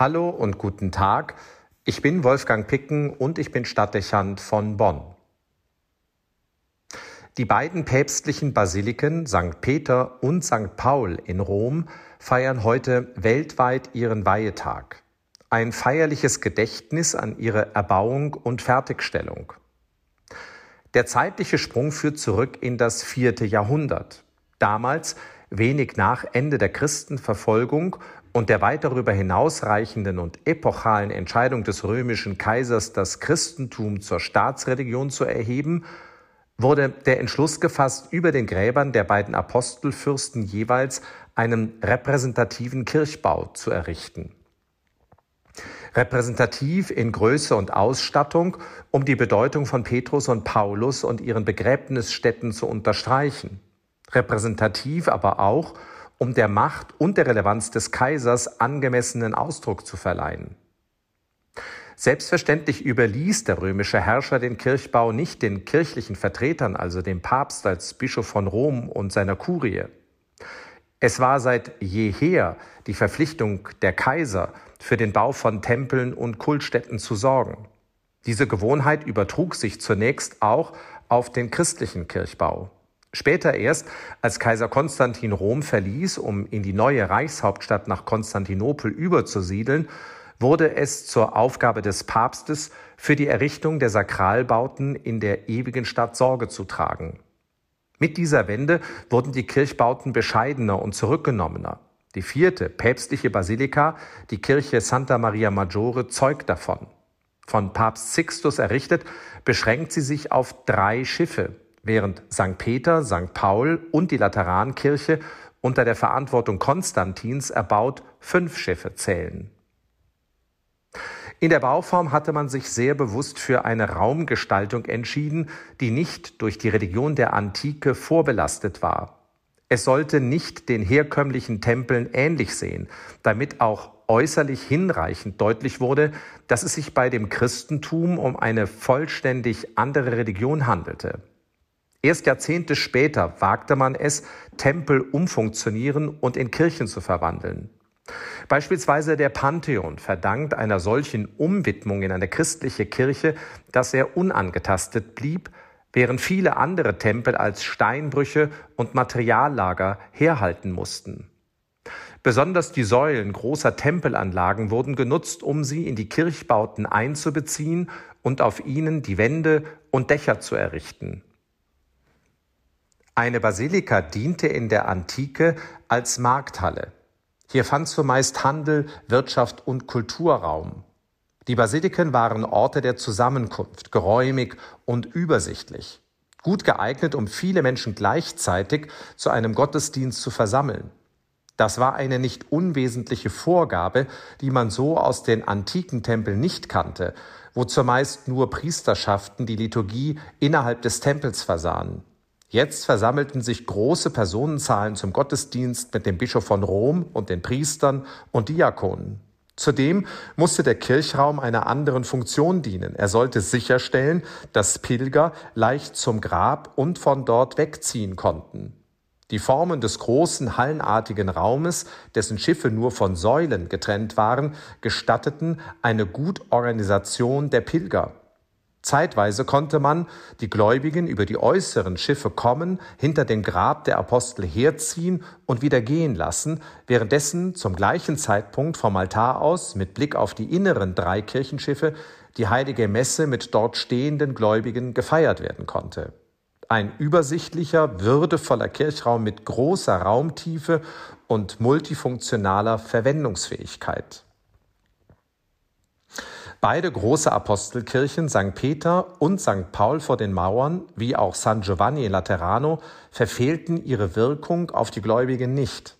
Hallo und guten Tag. Ich bin Wolfgang Picken und ich bin Stadtdechant von Bonn. Die beiden päpstlichen Basiliken St. Peter und St. Paul in Rom feiern heute weltweit ihren Weihetag. Ein feierliches Gedächtnis an ihre Erbauung und Fertigstellung. Der zeitliche Sprung führt zurück in das vierte Jahrhundert. Damals, wenig nach Ende der Christenverfolgung und der weit darüber hinausreichenden und epochalen Entscheidung des römischen Kaisers, das Christentum zur Staatsreligion zu erheben, wurde der Entschluss gefasst, über den Gräbern der beiden Apostelfürsten jeweils einen repräsentativen Kirchbau zu errichten. Repräsentativ in Größe und Ausstattung, um die Bedeutung von Petrus und Paulus und ihren Begräbnisstätten zu unterstreichen. Repräsentativ aber auch, um der Macht und der Relevanz des Kaisers angemessenen Ausdruck zu verleihen. Selbstverständlich überließ der römische Herrscher den Kirchbau nicht den kirchlichen Vertretern, also dem Papst als Bischof von Rom und seiner Kurie. Es war seit jeher die Verpflichtung der Kaiser, für den Bau von Tempeln und Kultstätten zu sorgen. Diese Gewohnheit übertrug sich zunächst auch auf den christlichen Kirchbau. Später erst, als Kaiser Konstantin Rom verließ, um in die neue Reichshauptstadt nach Konstantinopel überzusiedeln, wurde es zur Aufgabe des Papstes, für die Errichtung der Sakralbauten in der ewigen Stadt Sorge zu tragen. Mit dieser Wende wurden die Kirchbauten bescheidener und zurückgenommener. Die vierte päpstliche Basilika, die Kirche Santa Maria Maggiore, zeugt davon. Von Papst Sixtus errichtet, beschränkt sie sich auf drei Schiffe, während St. Peter, St. Paul und die Laterankirche unter der Verantwortung Konstantins erbaut fünf Schiffe zählen. In der Bauform hatte man sich sehr bewusst für eine Raumgestaltung entschieden, die nicht durch die Religion der Antike vorbelastet war. Es sollte nicht den herkömmlichen Tempeln ähnlich sehen, damit auch äußerlich hinreichend deutlich wurde, dass es sich bei dem Christentum um eine vollständig andere Religion handelte. Erst Jahrzehnte später wagte man es, Tempel umfunktionieren und in Kirchen zu verwandeln. Beispielsweise der Pantheon verdankt einer solchen Umwidmung in eine christliche Kirche, dass er unangetastet blieb, während viele andere Tempel als Steinbrüche und Materiallager herhalten mussten. Besonders die Säulen großer Tempelanlagen wurden genutzt, um sie in die Kirchbauten einzubeziehen und auf ihnen die Wände und Dächer zu errichten. Eine Basilika diente in der Antike als Markthalle. Hier fand zumeist Handel, Wirtschaft und Kulturraum. Die Basiliken waren Orte der Zusammenkunft, geräumig und übersichtlich, gut geeignet, um viele Menschen gleichzeitig zu einem Gottesdienst zu versammeln. Das war eine nicht unwesentliche Vorgabe, die man so aus den antiken Tempeln nicht kannte, wo zumeist nur Priesterschaften die Liturgie innerhalb des Tempels versahen. Jetzt versammelten sich große Personenzahlen zum Gottesdienst mit dem Bischof von Rom und den Priestern und Diakonen. Zudem musste der Kirchraum einer anderen Funktion dienen. Er sollte sicherstellen, dass Pilger leicht zum Grab und von dort wegziehen konnten. Die Formen des großen hallenartigen Raumes, dessen Schiffe nur von Säulen getrennt waren, gestatteten eine Gutorganisation der Pilger. Zeitweise konnte man die Gläubigen über die äußeren Schiffe kommen, hinter dem Grab der Apostel herziehen und wieder gehen lassen, währenddessen zum gleichen Zeitpunkt vom Altar aus mit Blick auf die inneren drei Kirchenschiffe die heilige Messe mit dort stehenden Gläubigen gefeiert werden konnte. Ein übersichtlicher, würdevoller Kirchraum mit großer Raumtiefe und multifunktionaler Verwendungsfähigkeit. Beide große Apostelkirchen, St. Peter und St. Paul vor den Mauern, wie auch San Giovanni Laterano, verfehlten ihre Wirkung auf die Gläubigen nicht.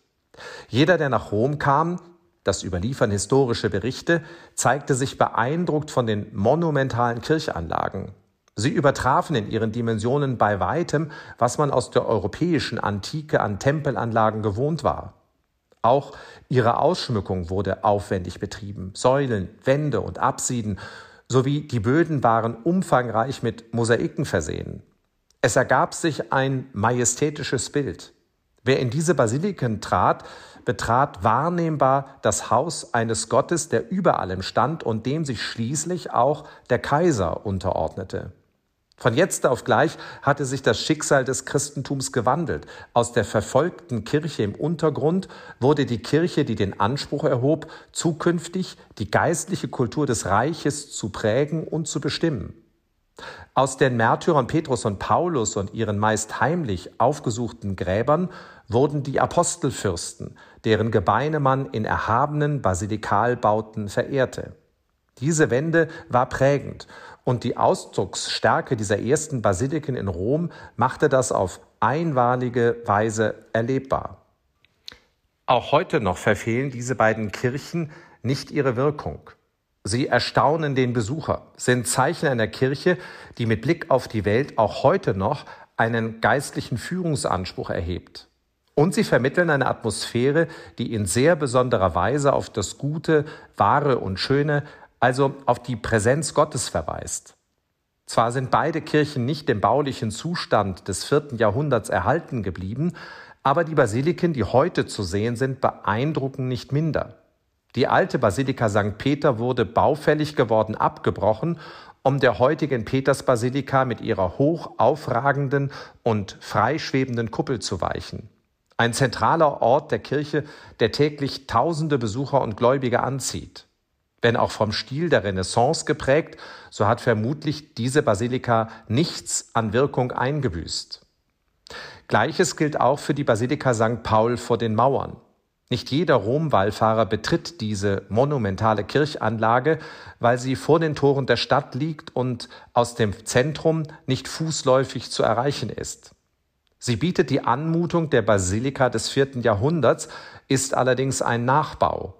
Jeder, der nach Rom kam, das überliefern historische Berichte, zeigte sich beeindruckt von den monumentalen Kirchanlagen. Sie übertrafen in ihren Dimensionen bei weitem, was man aus der europäischen Antike an Tempelanlagen gewohnt war. Auch ihre Ausschmückung wurde aufwendig betrieben. Säulen, Wände und Apsiden sowie die Böden waren umfangreich mit Mosaiken versehen. Es ergab sich ein majestätisches Bild. Wer in diese Basiliken trat, betrat wahrnehmbar das Haus eines Gottes, der über allem stand und dem sich schließlich auch der Kaiser unterordnete. Von jetzt auf gleich hatte sich das Schicksal des Christentums gewandelt. Aus der verfolgten Kirche im Untergrund wurde die Kirche, die den Anspruch erhob, zukünftig die geistliche Kultur des Reiches zu prägen und zu bestimmen. Aus den Märtyrern Petrus und Paulus und ihren meist heimlich aufgesuchten Gräbern wurden die Apostelfürsten, deren Gebeine man in erhabenen Basilikalbauten verehrte. Diese Wende war prägend und die Ausdrucksstärke dieser ersten Basiliken in Rom machte das auf einmalige Weise erlebbar. Auch heute noch verfehlen diese beiden Kirchen nicht ihre Wirkung. Sie erstaunen den Besucher, sind Zeichen einer Kirche, die mit Blick auf die Welt auch heute noch einen geistlichen Führungsanspruch erhebt. Und sie vermitteln eine Atmosphäre, die in sehr besonderer Weise auf das Gute, Wahre und Schöne, also auf die Präsenz Gottes verweist. Zwar sind beide Kirchen nicht dem baulichen Zustand des vierten Jahrhunderts erhalten geblieben, aber die Basiliken, die heute zu sehen sind, beeindrucken nicht minder. Die alte Basilika St. Peter wurde baufällig geworden abgebrochen, um der heutigen Petersbasilika mit ihrer hoch aufragenden und freischwebenden Kuppel zu weichen. Ein zentraler Ort der Kirche, der täglich tausende Besucher und Gläubige anzieht. Wenn auch vom Stil der Renaissance geprägt, so hat vermutlich diese Basilika nichts an Wirkung eingebüßt. Gleiches gilt auch für die Basilika St. Paul vor den Mauern. Nicht jeder Rom-Wallfahrer betritt diese monumentale Kirchanlage, weil sie vor den Toren der Stadt liegt und aus dem Zentrum nicht fußläufig zu erreichen ist. Sie bietet die Anmutung der Basilika des vierten Jahrhunderts, ist allerdings ein Nachbau.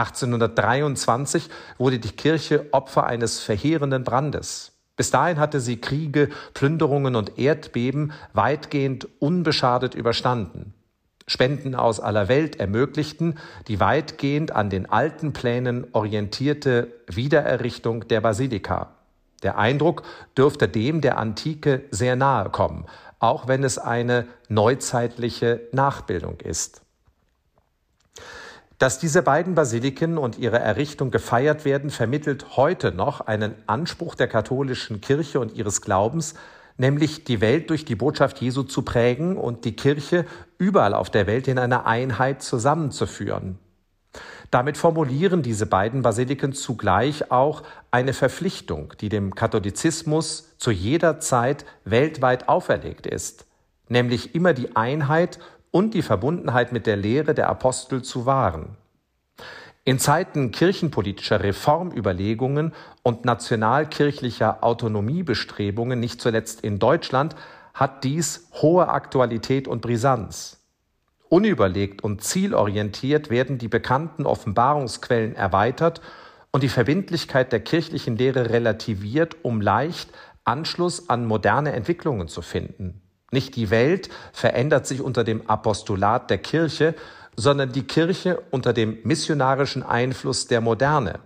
1823 wurde die Kirche Opfer eines verheerenden Brandes. Bis dahin hatte sie Kriege, Plünderungen und Erdbeben weitgehend unbeschadet überstanden. Spenden aus aller Welt ermöglichten die weitgehend an den alten Plänen orientierte Wiedererrichtung der Basilika. Der Eindruck dürfte dem der Antike sehr nahe kommen, auch wenn es eine neuzeitliche Nachbildung ist. Dass diese beiden Basiliken und ihre Errichtung gefeiert werden, vermittelt heute noch einen Anspruch der katholischen Kirche und ihres Glaubens, nämlich die Welt durch die Botschaft Jesu zu prägen und die Kirche überall auf der Welt in einer Einheit zusammenzuführen. Damit formulieren diese beiden Basiliken zugleich auch eine Verpflichtung, die dem Katholizismus zu jeder Zeit weltweit auferlegt ist, nämlich immer die Einheit und die Verbundenheit mit der Lehre der Apostel zu wahren. In Zeiten kirchenpolitischer Reformüberlegungen und nationalkirchlicher Autonomiebestrebungen, nicht zuletzt in Deutschland, hat dies hohe Aktualität und Brisanz. Unüberlegt und zielorientiert werden die bekannten Offenbarungsquellen erweitert und die Verbindlichkeit der kirchlichen Lehre relativiert, um leicht Anschluss an moderne Entwicklungen zu finden. Nicht die Welt verändert sich unter dem Apostolat der Kirche, sondern die Kirche unter dem missionarischen Einfluss der Moderne.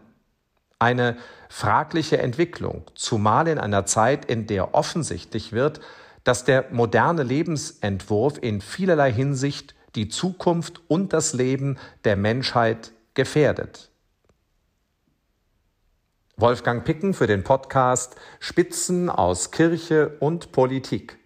Eine fragliche Entwicklung, zumal in einer Zeit, in der offensichtlich wird, dass der moderne Lebensentwurf in vielerlei Hinsicht die Zukunft und das Leben der Menschheit gefährdet. Wolfgang Picken für den Podcast Spitzen aus Kirche und Politik.